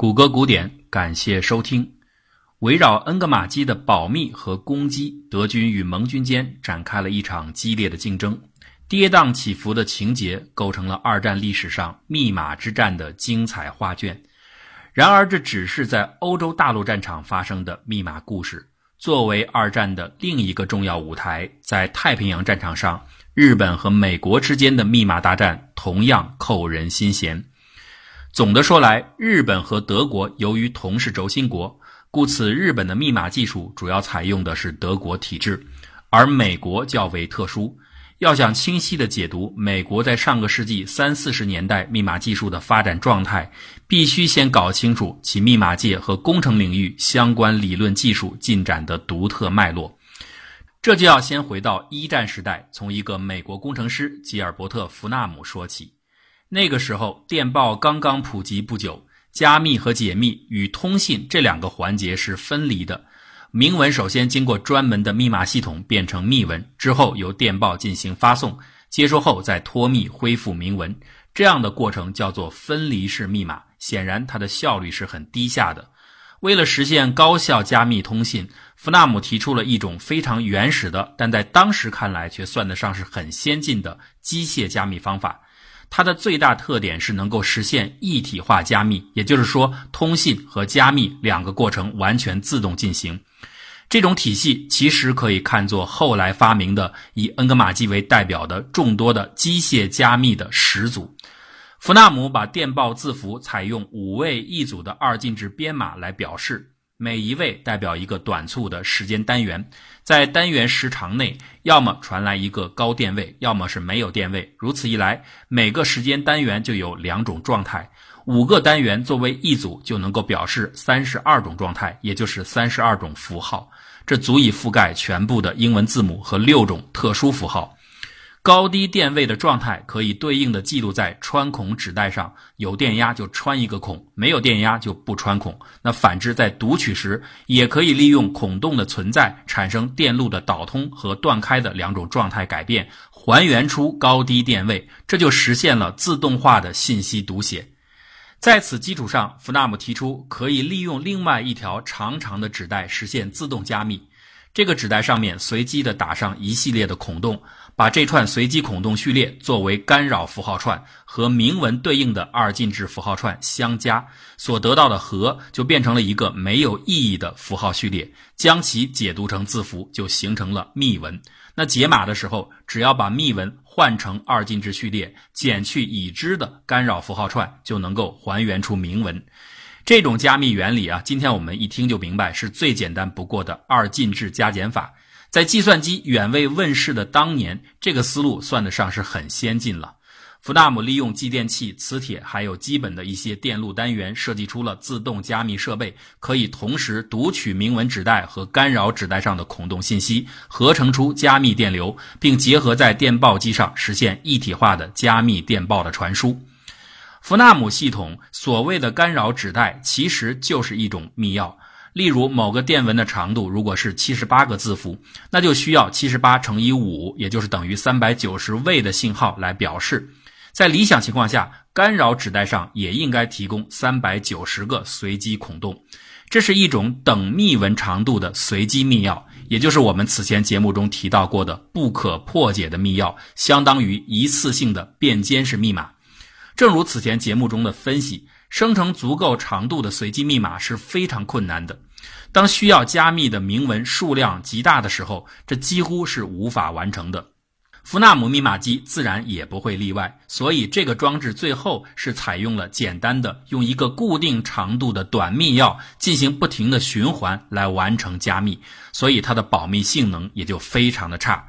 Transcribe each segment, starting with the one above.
谷歌古典，感谢收听。围绕恩格玛机的保密和攻击，德军与盟军间展开了一场激烈的竞争。跌宕起伏的情节构成了二战历史上密码之战的精彩画卷。然而，这只是在欧洲大陆战场发生的密码故事。作为二战的另一个重要舞台，在太平洋战场上，日本和美国之间的密码大战同样扣人心弦。总的说来，日本和德国由于同是轴心国，故此日本的密码技术主要采用的是德国体制，而美国较为特殊。要想清晰地解读美国在上个世纪三四十年代密码技术的发展状态，必须先搞清楚其密码界和工程领域相关理论技术进展的独特脉络。这就要先回到一战时代，从一个美国工程师吉尔伯特·弗纳姆说起。那个时候，电报刚刚普及不久，加密和解密与通信这两个环节是分离的。明文首先经过专门的密码系统变成密文，之后由电报进行发送，接收后再脱密恢复明文。这样的过程叫做分离式密码。显然，它的效率是很低下的。为了实现高效加密通信，弗纳姆提出了一种非常原始的，但在当时看来却算得上是很先进的机械加密方法。它的最大特点是能够实现一体化加密，也就是说，通信和加密两个过程完全自动进行。这种体系其实可以看作后来发明的以恩格玛机为代表的众多的机械加密的始祖。弗纳姆把电报字符采用五位一组的二进制编码来表示。每一位代表一个短促的时间单元，在单元时长内，要么传来一个高电位，要么是没有电位。如此一来，每个时间单元就有两种状态。五个单元作为一组，就能够表示三十二种状态，也就是三十二种符号。这足以覆盖全部的英文字母和六种特殊符号。高低电位的状态可以对应的记录在穿孔纸带上，有电压就穿一个孔，没有电压就不穿孔。那反之，在读取时也可以利用孔洞的存在，产生电路的导通和断开的两种状态改变，还原出高低电位，这就实现了自动化的信息读写。在此基础上，弗纳姆提出可以利用另外一条长长的纸带实现自动加密。这个纸带上面随机的打上一系列的孔洞。把这串随机孔洞序列作为干扰符号串，和明文对应的二进制符号串相加，所得到的和就变成了一个没有意义的符号序列，将其解读成字符，就形成了密文。那解码的时候，只要把密文换成二进制序列，减去已知的干扰符号串，就能够还原出明文。这种加密原理啊，今天我们一听就明白，是最简单不过的二进制加减法。在计算机远未问世的当年，这个思路算得上是很先进了。弗纳姆利用继电器、磁铁，还有基本的一些电路单元，设计出了自动加密设备，可以同时读取明文纸带和干扰纸带上的孔洞信息，合成出加密电流，并结合在电报机上实现一体化的加密电报的传输。弗纳姆系统所谓的干扰纸带，其实就是一种密钥。例如，某个电文的长度如果是七十八个字符，那就需要七十八乘以五，也就是等于三百九十位的信号来表示。在理想情况下，干扰纸带上也应该提供三百九十个随机孔洞。这是一种等密文长度的随机密钥，也就是我们此前节目中提到过的不可破解的密钥，相当于一次性的变监式密码。正如此前节目中的分析。生成足够长度的随机密码是非常困难的。当需要加密的明文数量极大的时候，这几乎是无法完成的。弗纳姆密码机自然也不会例外。所以，这个装置最后是采用了简单的用一个固定长度的短密钥进行不停的循环来完成加密，所以它的保密性能也就非常的差。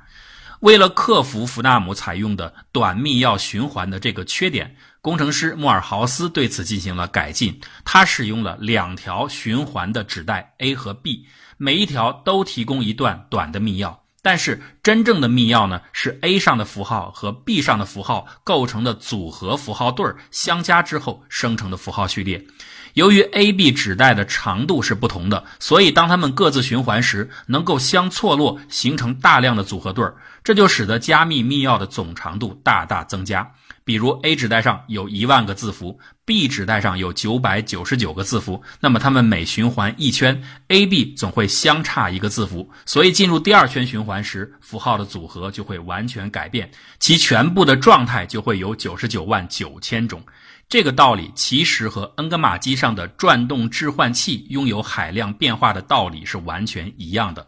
为了克服弗纳姆采用的短密钥循环的这个缺点，工程师莫尔豪斯对此进行了改进。他使用了两条循环的纸带 A 和 B，每一条都提供一段短的密钥。但是真正的密钥呢，是 A 上的符号和 B 上的符号构成的组合符号对儿相加之后生成的符号序列。由于 A、B 纸带的长度是不同的，所以当它们各自循环时，能够相错落，形成大量的组合对儿，这就使得加密密钥的总长度大大增加。比如 A 纸带上有一万个字符，B 纸带上有九百九十九个字符，那么它们每循环一圈，A、B 总会相差一个字符，所以进入第二圈循环时，符号的组合就会完全改变，其全部的状态就会有九十九万九千种。这个道理其实和恩格玛机上的转动置换器拥有海量变化的道理是完全一样的。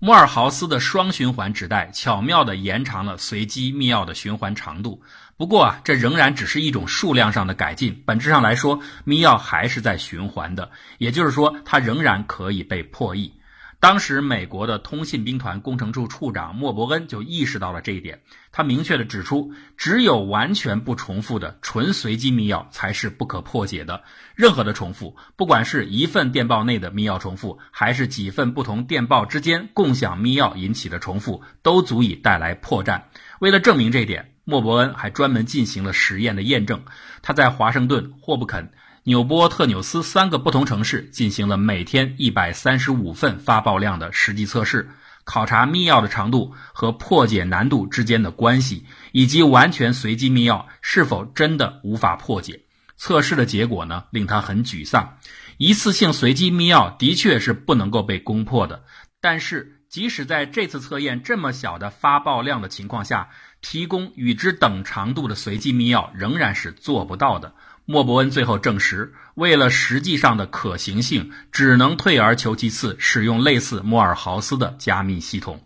莫尔豪斯的双循环纸带巧妙地延长了随机密钥的循环长度。不过啊，这仍然只是一种数量上的改进，本质上来说，密钥还是在循环的，也就是说，它仍然可以被破译。当时，美国的通信兵团工程处处长莫伯恩就意识到了这一点。他明确地指出，只有完全不重复的纯随机密钥才是不可破解的。任何的重复，不管是一份电报内的密钥重复，还是几份不同电报之间共享密钥引起的重复，都足以带来破绽。为了证明这一点，莫伯恩还专门进行了实验的验证。他在华盛顿、霍布肯。纽波特纽斯三个不同城市进行了每天一百三十五份发报量的实际测试，考察密钥的长度和破解难度之间的关系，以及完全随机密钥是否真的无法破解。测试的结果呢，令他很沮丧。一次性随机密钥的确是不能够被攻破的，但是即使在这次测验这么小的发报量的情况下，提供与之等长度的随机密钥仍然是做不到的。莫伯恩最后证实，为了实际上的可行性，只能退而求其次，使用类似摩尔豪斯的加密系统。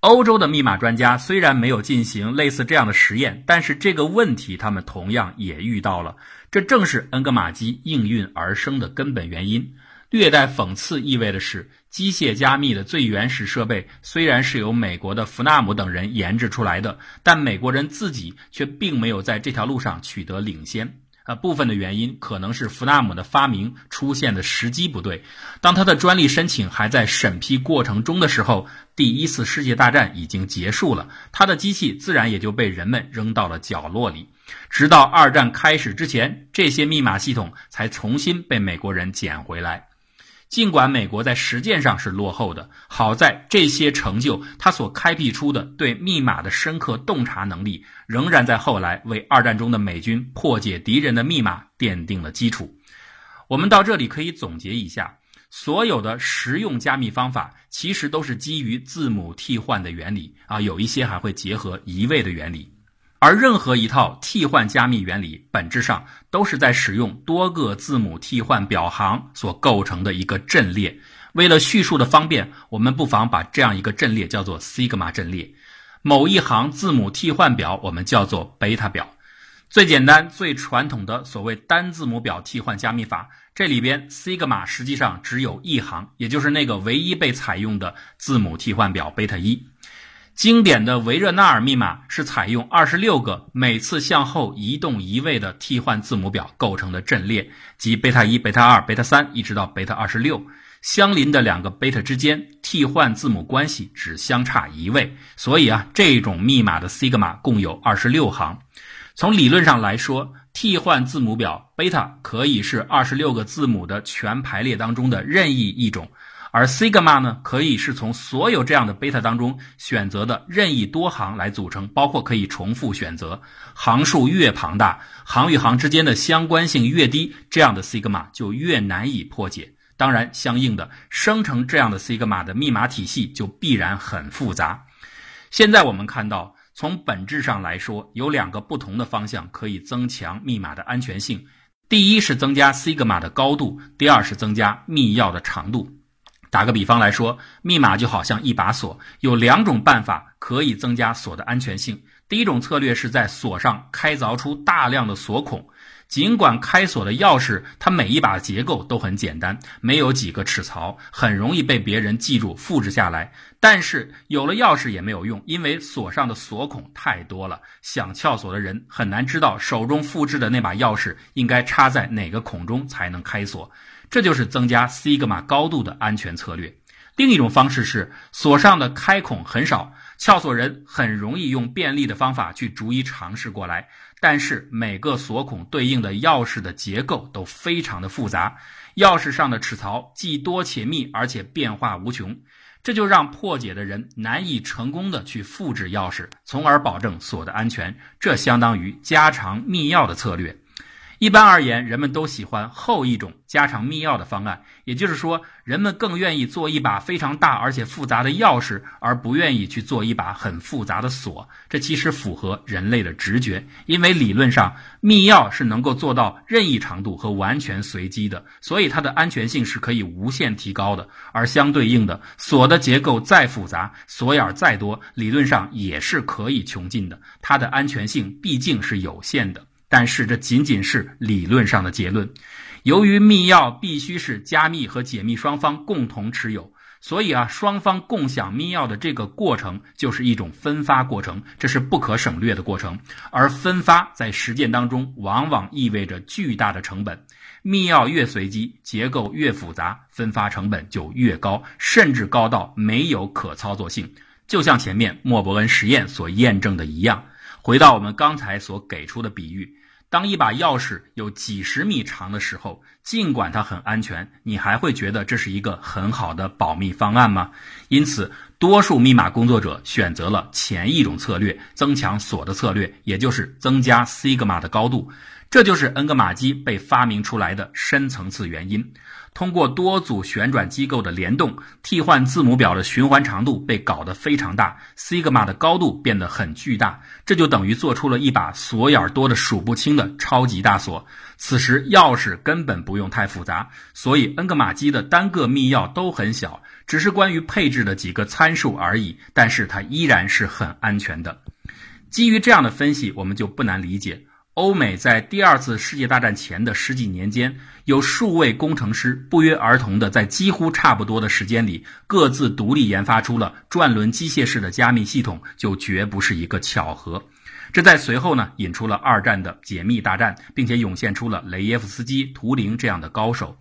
欧洲的密码专家虽然没有进行类似这样的实验，但是这个问题他们同样也遇到了。这正是恩格玛机应运而生的根本原因。略带讽刺意味的是，机械加密的最原始设备虽然是由美国的弗纳姆等人研制出来的，但美国人自己却并没有在这条路上取得领先。那，部分的原因可能是弗纳姆的发明出现的时机不对。当他的专利申请还在审批过程中的时候，第一次世界大战已经结束了，他的机器自然也就被人们扔到了角落里。直到二战开始之前，这些密码系统才重新被美国人捡回来。尽管美国在实践上是落后的，好在这些成就，它所开辟出的对密码的深刻洞察能力，仍然在后来为二战中的美军破解敌人的密码奠定了基础。我们到这里可以总结一下：所有的实用加密方法其实都是基于字母替换的原理啊，有一些还会结合移位的原理。而任何一套替换加密原理，本质上都是在使用多个字母替换表行所构成的一个阵列。为了叙述的方便，我们不妨把这样一个阵列叫做西格玛阵列。某一行字母替换表，我们叫做贝塔表。最简单、最传统的所谓单字母表替换加密法，这里边西格玛实际上只有一行，也就是那个唯一被采用的字母替换表贝塔一。经典的维热纳尔密码是采用二十六个每次向后移动一位的替换字母表构成的阵列，即贝塔一、贝塔二、贝塔三，一直到贝塔二十六。相邻的两个贝塔之间替换字母关系只相差一位，所以啊，这种密码的西格玛共有二十六行。从理论上来说，替换字母表贝塔可以是二十六个字母的全排列当中的任意一种。而 sigma 呢，可以是从所有这样的贝塔当中选择的任意多行来组成，包括可以重复选择。行数越庞大，行与行之间的相关性越低，这样的 sigma 就越难以破解。当然，相应的生成这样的 sigma 的密码体系就必然很复杂。现在我们看到，从本质上来说，有两个不同的方向可以增强密码的安全性：第一是增加 sigma 的高度，第二是增加密钥的长度。打个比方来说，密码就好像一把锁，有两种办法可以增加锁的安全性。第一种策略是在锁上开凿出大量的锁孔，尽管开锁的钥匙它每一把结构都很简单，没有几个齿槽，很容易被别人记住复制下来。但是有了钥匙也没有用，因为锁上的锁孔太多了，想撬锁的人很难知道手中复制的那把钥匙应该插在哪个孔中才能开锁。这就是增加西格玛高度的安全策略。另一种方式是锁上的开孔很少，撬锁人很容易用便利的方法去逐一尝试过来。但是每个锁孔对应的钥匙的结构都非常的复杂，钥匙上的齿槽既多且密，而且变化无穷。这就让破解的人难以成功的去复制钥匙，从而保证锁的安全。这相当于加长密钥的策略。一般而言，人们都喜欢后一种加长密钥的方案，也就是说，人们更愿意做一把非常大而且复杂的钥匙，而不愿意去做一把很复杂的锁。这其实符合人类的直觉，因为理论上密钥是能够做到任意长度和完全随机的，所以它的安全性是可以无限提高的。而相对应的，锁的结构再复杂，锁眼再多，理论上也是可以穷尽的，它的安全性毕竟是有限的。但是这仅仅是理论上的结论。由于密钥必须是加密和解密双方共同持有，所以啊，双方共享密钥的这个过程就是一种分发过程，这是不可省略的过程。而分发在实践当中往往意味着巨大的成本。密钥越随机，结构越复杂，分发成本就越高，甚至高到没有可操作性。就像前面莫伯恩实验所验证的一样。回到我们刚才所给出的比喻。当一把钥匙有几十米长的时候，尽管它很安全，你还会觉得这是一个很好的保密方案吗？因此，多数密码工作者选择了前一种策略，增强锁的策略，也就是增加西格玛的高度。这就是恩格玛机被发明出来的深层次原因。通过多组旋转机构的联动，替换字母表的循环长度被搞得非常大，西格玛的高度变得很巨大，这就等于做出了一把锁眼多的数不清的超级大锁。此时钥匙根本不用太复杂，所以恩格玛机的单个密钥都很小，只是关于配置的几个参数而已。但是它依然是很安全的。基于这样的分析，我们就不难理解。欧美在第二次世界大战前的十几年间，有数位工程师不约而同的在几乎差不多的时间里，各自独立研发出了转轮机械式的加密系统，就绝不是一个巧合。这在随后呢，引出了二战的解密大战，并且涌现出了雷耶夫斯基、图灵这样的高手。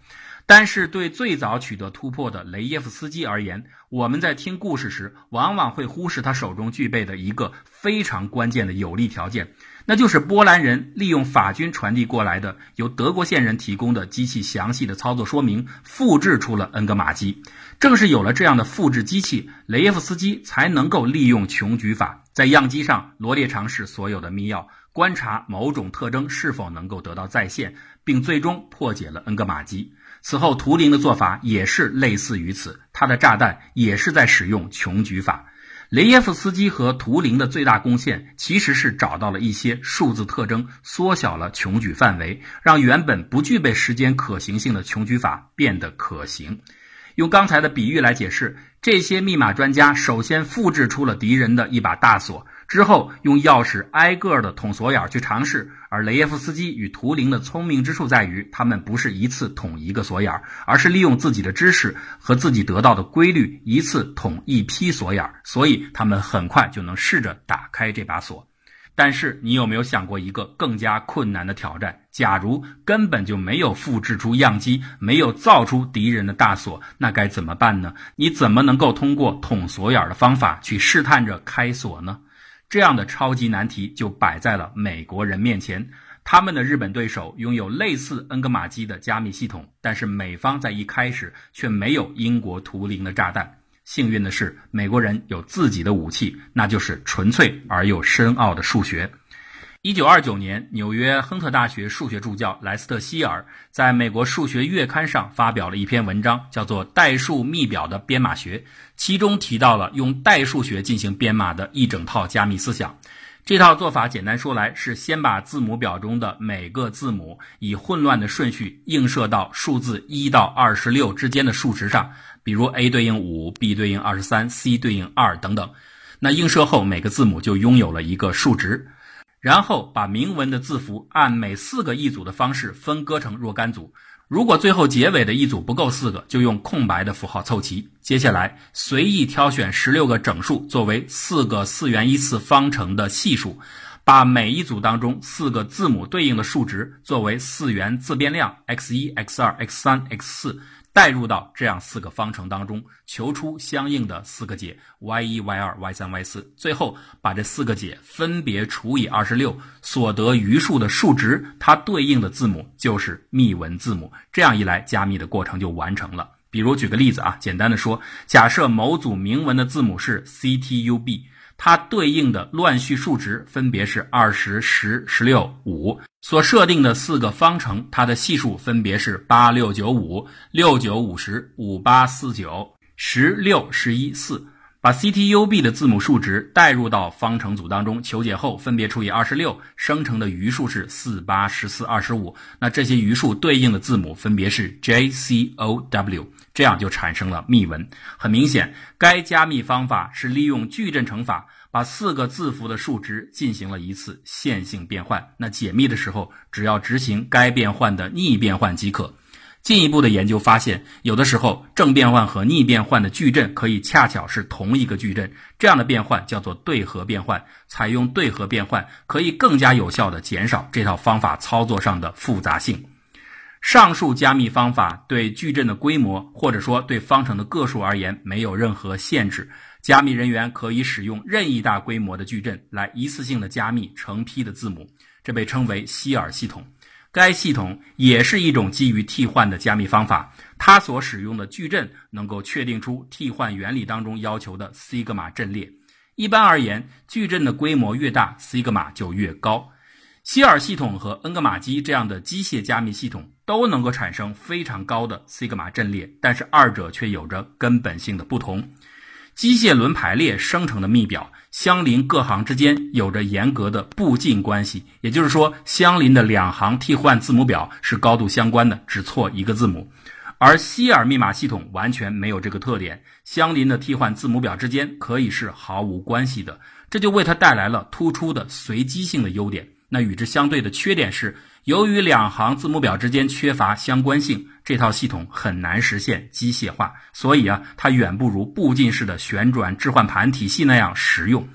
但是，对最早取得突破的雷耶夫斯基而言，我们在听故事时，往往会忽视他手中具备的一个非常关键的有利条件。那就是波兰人利用法军传递过来的由德国线人提供的机器详细的操作说明，复制出了恩格玛机。正是有了这样的复制机器，雷耶夫斯基才能够利用穷举法，在样机上罗列尝试所有的密钥，观察某种特征是否能够得到再现，并最终破解了恩格玛机。此后，图灵的做法也是类似于此，他的炸弹也是在使用穷举法。雷耶夫斯基和图灵的最大贡献，其实是找到了一些数字特征，缩小了穷举范围，让原本不具备时间可行性的穷举法变得可行。用刚才的比喻来解释，这些密码专家首先复制出了敌人的一把大锁。之后用钥匙挨个的捅锁眼去尝试，而雷耶夫斯基与图灵的聪明之处在于，他们不是一次捅一个锁眼，而是利用自己的知识和自己得到的规律，一次捅一批锁眼，所以他们很快就能试着打开这把锁。但是你有没有想过一个更加困难的挑战？假如根本就没有复制出样机，没有造出敌人的大锁，那该怎么办呢？你怎么能够通过捅锁眼的方法去试探着开锁呢？这样的超级难题就摆在了美国人面前。他们的日本对手拥有类似恩格玛机的加密系统，但是美方在一开始却没有英国图灵的炸弹。幸运的是，美国人有自己的武器，那就是纯粹而又深奥的数学。一九二九年，纽约亨特大学数学助教莱斯特希尔在美国数学月刊上发表了一篇文章，叫做《代数密表的编码学》，其中提到了用代数学进行编码的一整套加密思想。这套做法简单说来是先把字母表中的每个字母以混乱的顺序映射到数字一到二十六之间的数值上，比如 A 对应五，B 对应二十三，C 对应二等等。那映射后，每个字母就拥有了一个数值。然后把明文的字符按每四个一组的方式分割成若干组，如果最后结尾的一组不够四个，就用空白的符号凑齐。接下来随意挑选十六个整数作为四个四元一次方程的系数，把每一组当中四个字母对应的数值作为四元自变量 x 一、x 二、x 三、x 四。代入到这样四个方程当中，求出相应的四个解：y 一、y 二、y 三、y 四。最后把这四个解分别除以二十六，所得余数的数值，它对应的字母就是密文字母。这样一来，加密的过程就完成了。比如举个例子啊，简单的说，假设某组明文的字母是 CTUB，它对应的乱序数值分别是二十、十、十六、五，所设定的四个方程，它的系数分别是八六九五、六九五十、五八四九、十六十一四。把 CTUB 的字母数值代入到方程组当中，求解后分别除以二十六，生成的余数是四八十四二十五。那这些余数对应的字母分别是 JCOW，这样就产生了密文。很明显，该加密方法是利用矩阵乘法，把四个字符的数值进行了一次线性变换。那解密的时候，只要执行该变换的逆变换即可。进一步的研究发现，有的时候正变换和逆变换的矩阵可以恰巧是同一个矩阵，这样的变换叫做对合变换。采用对合变换可以更加有效地减少这套方法操作上的复杂性。上述加密方法对矩阵的规模或者说对方程的个数而言没有任何限制，加密人员可以使用任意大规模的矩阵来一次性的加密成批的字母，这被称为希尔系统。该系统也是一种基于替换的加密方法，它所使用的矩阵能够确定出替换原理当中要求的西格玛阵列。一般而言，矩阵的规模越大，西格玛就越高。希尔系统和恩格玛机这样的机械加密系统都能够产生非常高的西格玛阵列，但是二者却有着根本性的不同。机械轮排列生成的密表，相邻各行之间有着严格的步进关系，也就是说，相邻的两行替换字母表是高度相关的，只错一个字母。而希尔密码系统完全没有这个特点，相邻的替换字母表之间可以是毫无关系的，这就为它带来了突出的随机性的优点。那与之相对的缺点是。由于两行字母表之间缺乏相关性，这套系统很难实现机械化，所以啊，它远不如步进式的旋转置换盘体系那样实用。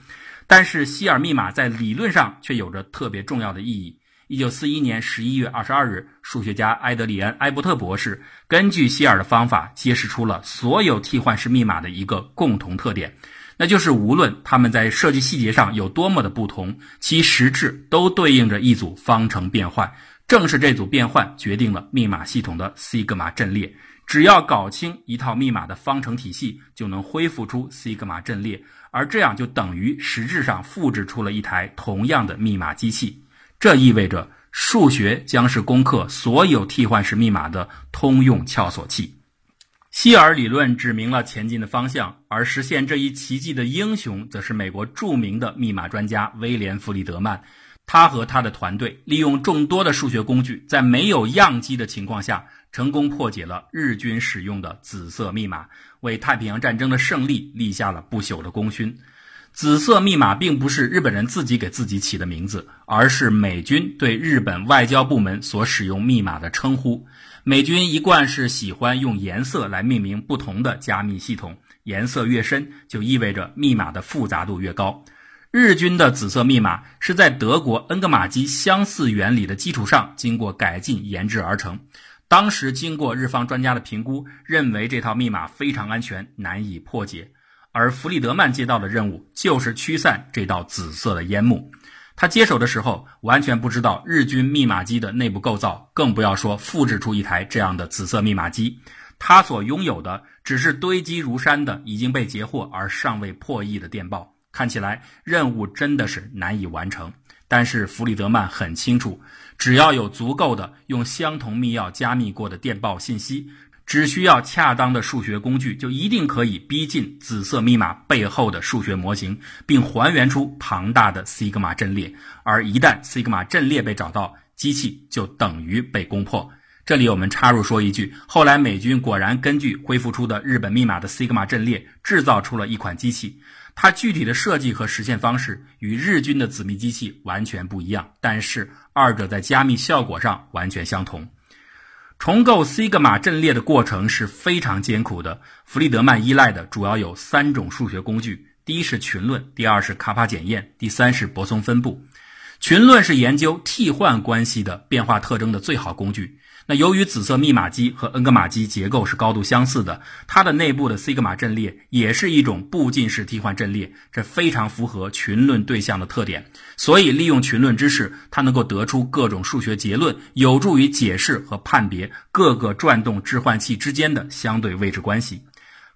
但是希尔密码在理论上却有着特别重要的意义。一九四一年十一月二十二日，数学家埃德里安·埃伯特博士根据希尔的方法，揭示出了所有替换式密码的一个共同特点。那就是无论它们在设计细节上有多么的不同，其实质都对应着一组方程变换。正是这组变换决定了密码系统的西格玛阵列。只要搞清一套密码的方程体系，就能恢复出西格玛阵列，而这样就等于实质上复制出了一台同样的密码机器。这意味着数学将是攻克所有替换式密码的通用撬锁器。希尔理论指明了前进的方向，而实现这一奇迹的英雄，则是美国著名的密码专家威廉·弗里德曼。他和他的团队利用众多的数学工具，在没有样机的情况下，成功破解了日军使用的紫色密码，为太平洋战争的胜利立下了不朽的功勋。紫色密码并不是日本人自己给自己起的名字，而是美军对日本外交部门所使用密码的称呼。美军一贯是喜欢用颜色来命名不同的加密系统，颜色越深就意味着密码的复杂度越高。日军的紫色密码是在德国恩格玛机相似原理的基础上经过改进研制而成。当时经过日方专家的评估，认为这套密码非常安全，难以破解。而弗里德曼接到的任务就是驱散这道紫色的烟幕。他接手的时候完全不知道日军密码机的内部构造，更不要说复制出一台这样的紫色密码机。他所拥有的只是堆积如山的已经被截获而尚未破译的电报。看起来任务真的是难以完成。但是弗里德曼很清楚，只要有足够的用相同密钥加密过的电报信息。只需要恰当的数学工具，就一定可以逼近紫色密码背后的数学模型，并还原出庞大的西格玛阵列。而一旦西格玛阵列被找到，机器就等于被攻破。这里我们插入说一句：后来美军果然根据恢复出的日本密码的西格玛阵列，制造出了一款机器。它具体的设计和实现方式与日军的紫密机器完全不一样，但是二者在加密效果上完全相同。重构西格玛阵列的过程是非常艰苦的。弗里德曼依赖的主要有三种数学工具：第一是群论，第二是卡帕检验，第三是泊松分布。群论是研究替换关系的变化特征的最好工具。那由于紫色密码机和恩格玛机结构是高度相似的，它的内部的西格玛阵列也是一种步进式替换阵列，这非常符合群论对象的特点。所以，利用群论知识，它能够得出各种数学结论，有助于解释和判别各个转动置换器之间的相对位置关系。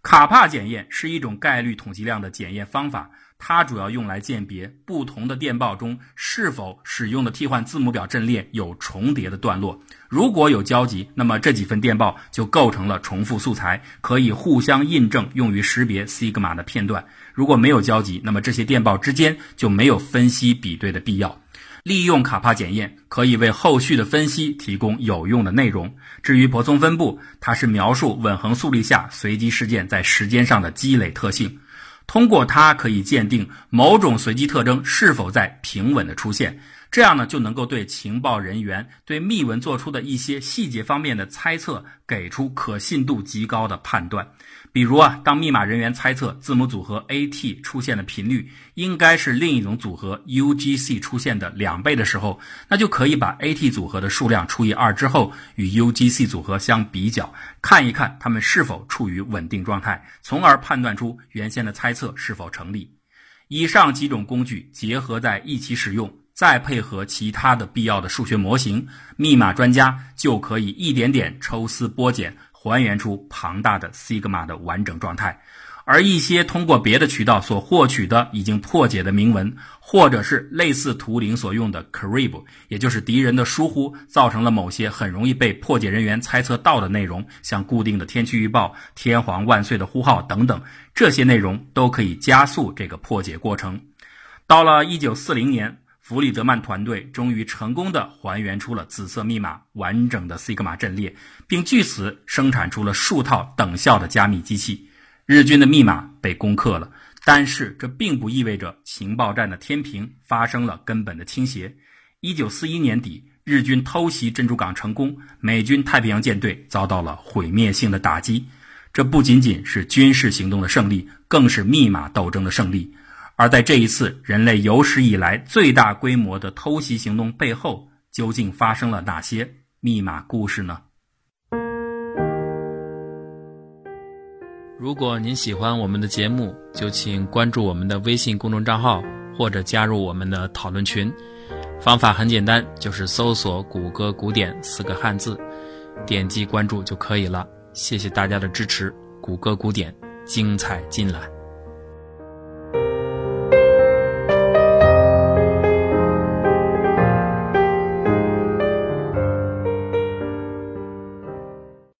卡帕检验是一种概率统计量的检验方法。它主要用来鉴别不同的电报中是否使用的替换字母表阵列有重叠的段落。如果有交集，那么这几份电报就构成了重复素材，可以互相印证，用于识别西格玛的片段。如果没有交集，那么这些电报之间就没有分析比对的必要。利用卡帕检验可以为后续的分析提供有用的内容。至于泊松分布，它是描述稳恒速率下随机事件在时间上的积累特性。通过它可以鉴定某种随机特征是否在平稳的出现，这样呢就能够对情报人员对密文做出的一些细节方面的猜测给出可信度极高的判断。比如啊，当密码人员猜测字母组合 AT 出现的频率应该是另一种组合 UGC 出现的两倍的时候，那就可以把 AT 组合的数量除以二之后与 UGC 组合相比较，看一看它们是否处于稳定状态，从而判断出原先的猜测是否成立。以上几种工具结合在一起使用，再配合其他的必要的数学模型，密码专家就可以一点点抽丝剥茧。还原出庞大的西格玛的完整状态，而一些通过别的渠道所获取的已经破解的铭文，或者是类似图灵所用的 crib，也就是敌人的疏忽，造成了某些很容易被破解人员猜测到的内容，像固定的天气预报、天皇万岁的呼号等等，这些内容都可以加速这个破解过程。到了一九四零年。弗里德曼团队终于成功的还原出了紫色密码完整的西格玛阵列，并据此生产出了数套等效的加密机器。日军的密码被攻克了，但是这并不意味着情报战的天平发生了根本的倾斜。一九四一年底，日军偷袭珍珠港成功，美军太平洋舰队遭到了毁灭性的打击。这不仅仅是军事行动的胜利，更是密码斗争的胜利。而在这一次人类有史以来最大规模的偷袭行动背后，究竟发生了哪些密码故事呢？如果您喜欢我们的节目，就请关注我们的微信公众账号，或者加入我们的讨论群。方法很简单，就是搜索“谷歌古典”四个汉字，点击关注就可以了。谢谢大家的支持，谷歌古典精彩尽览。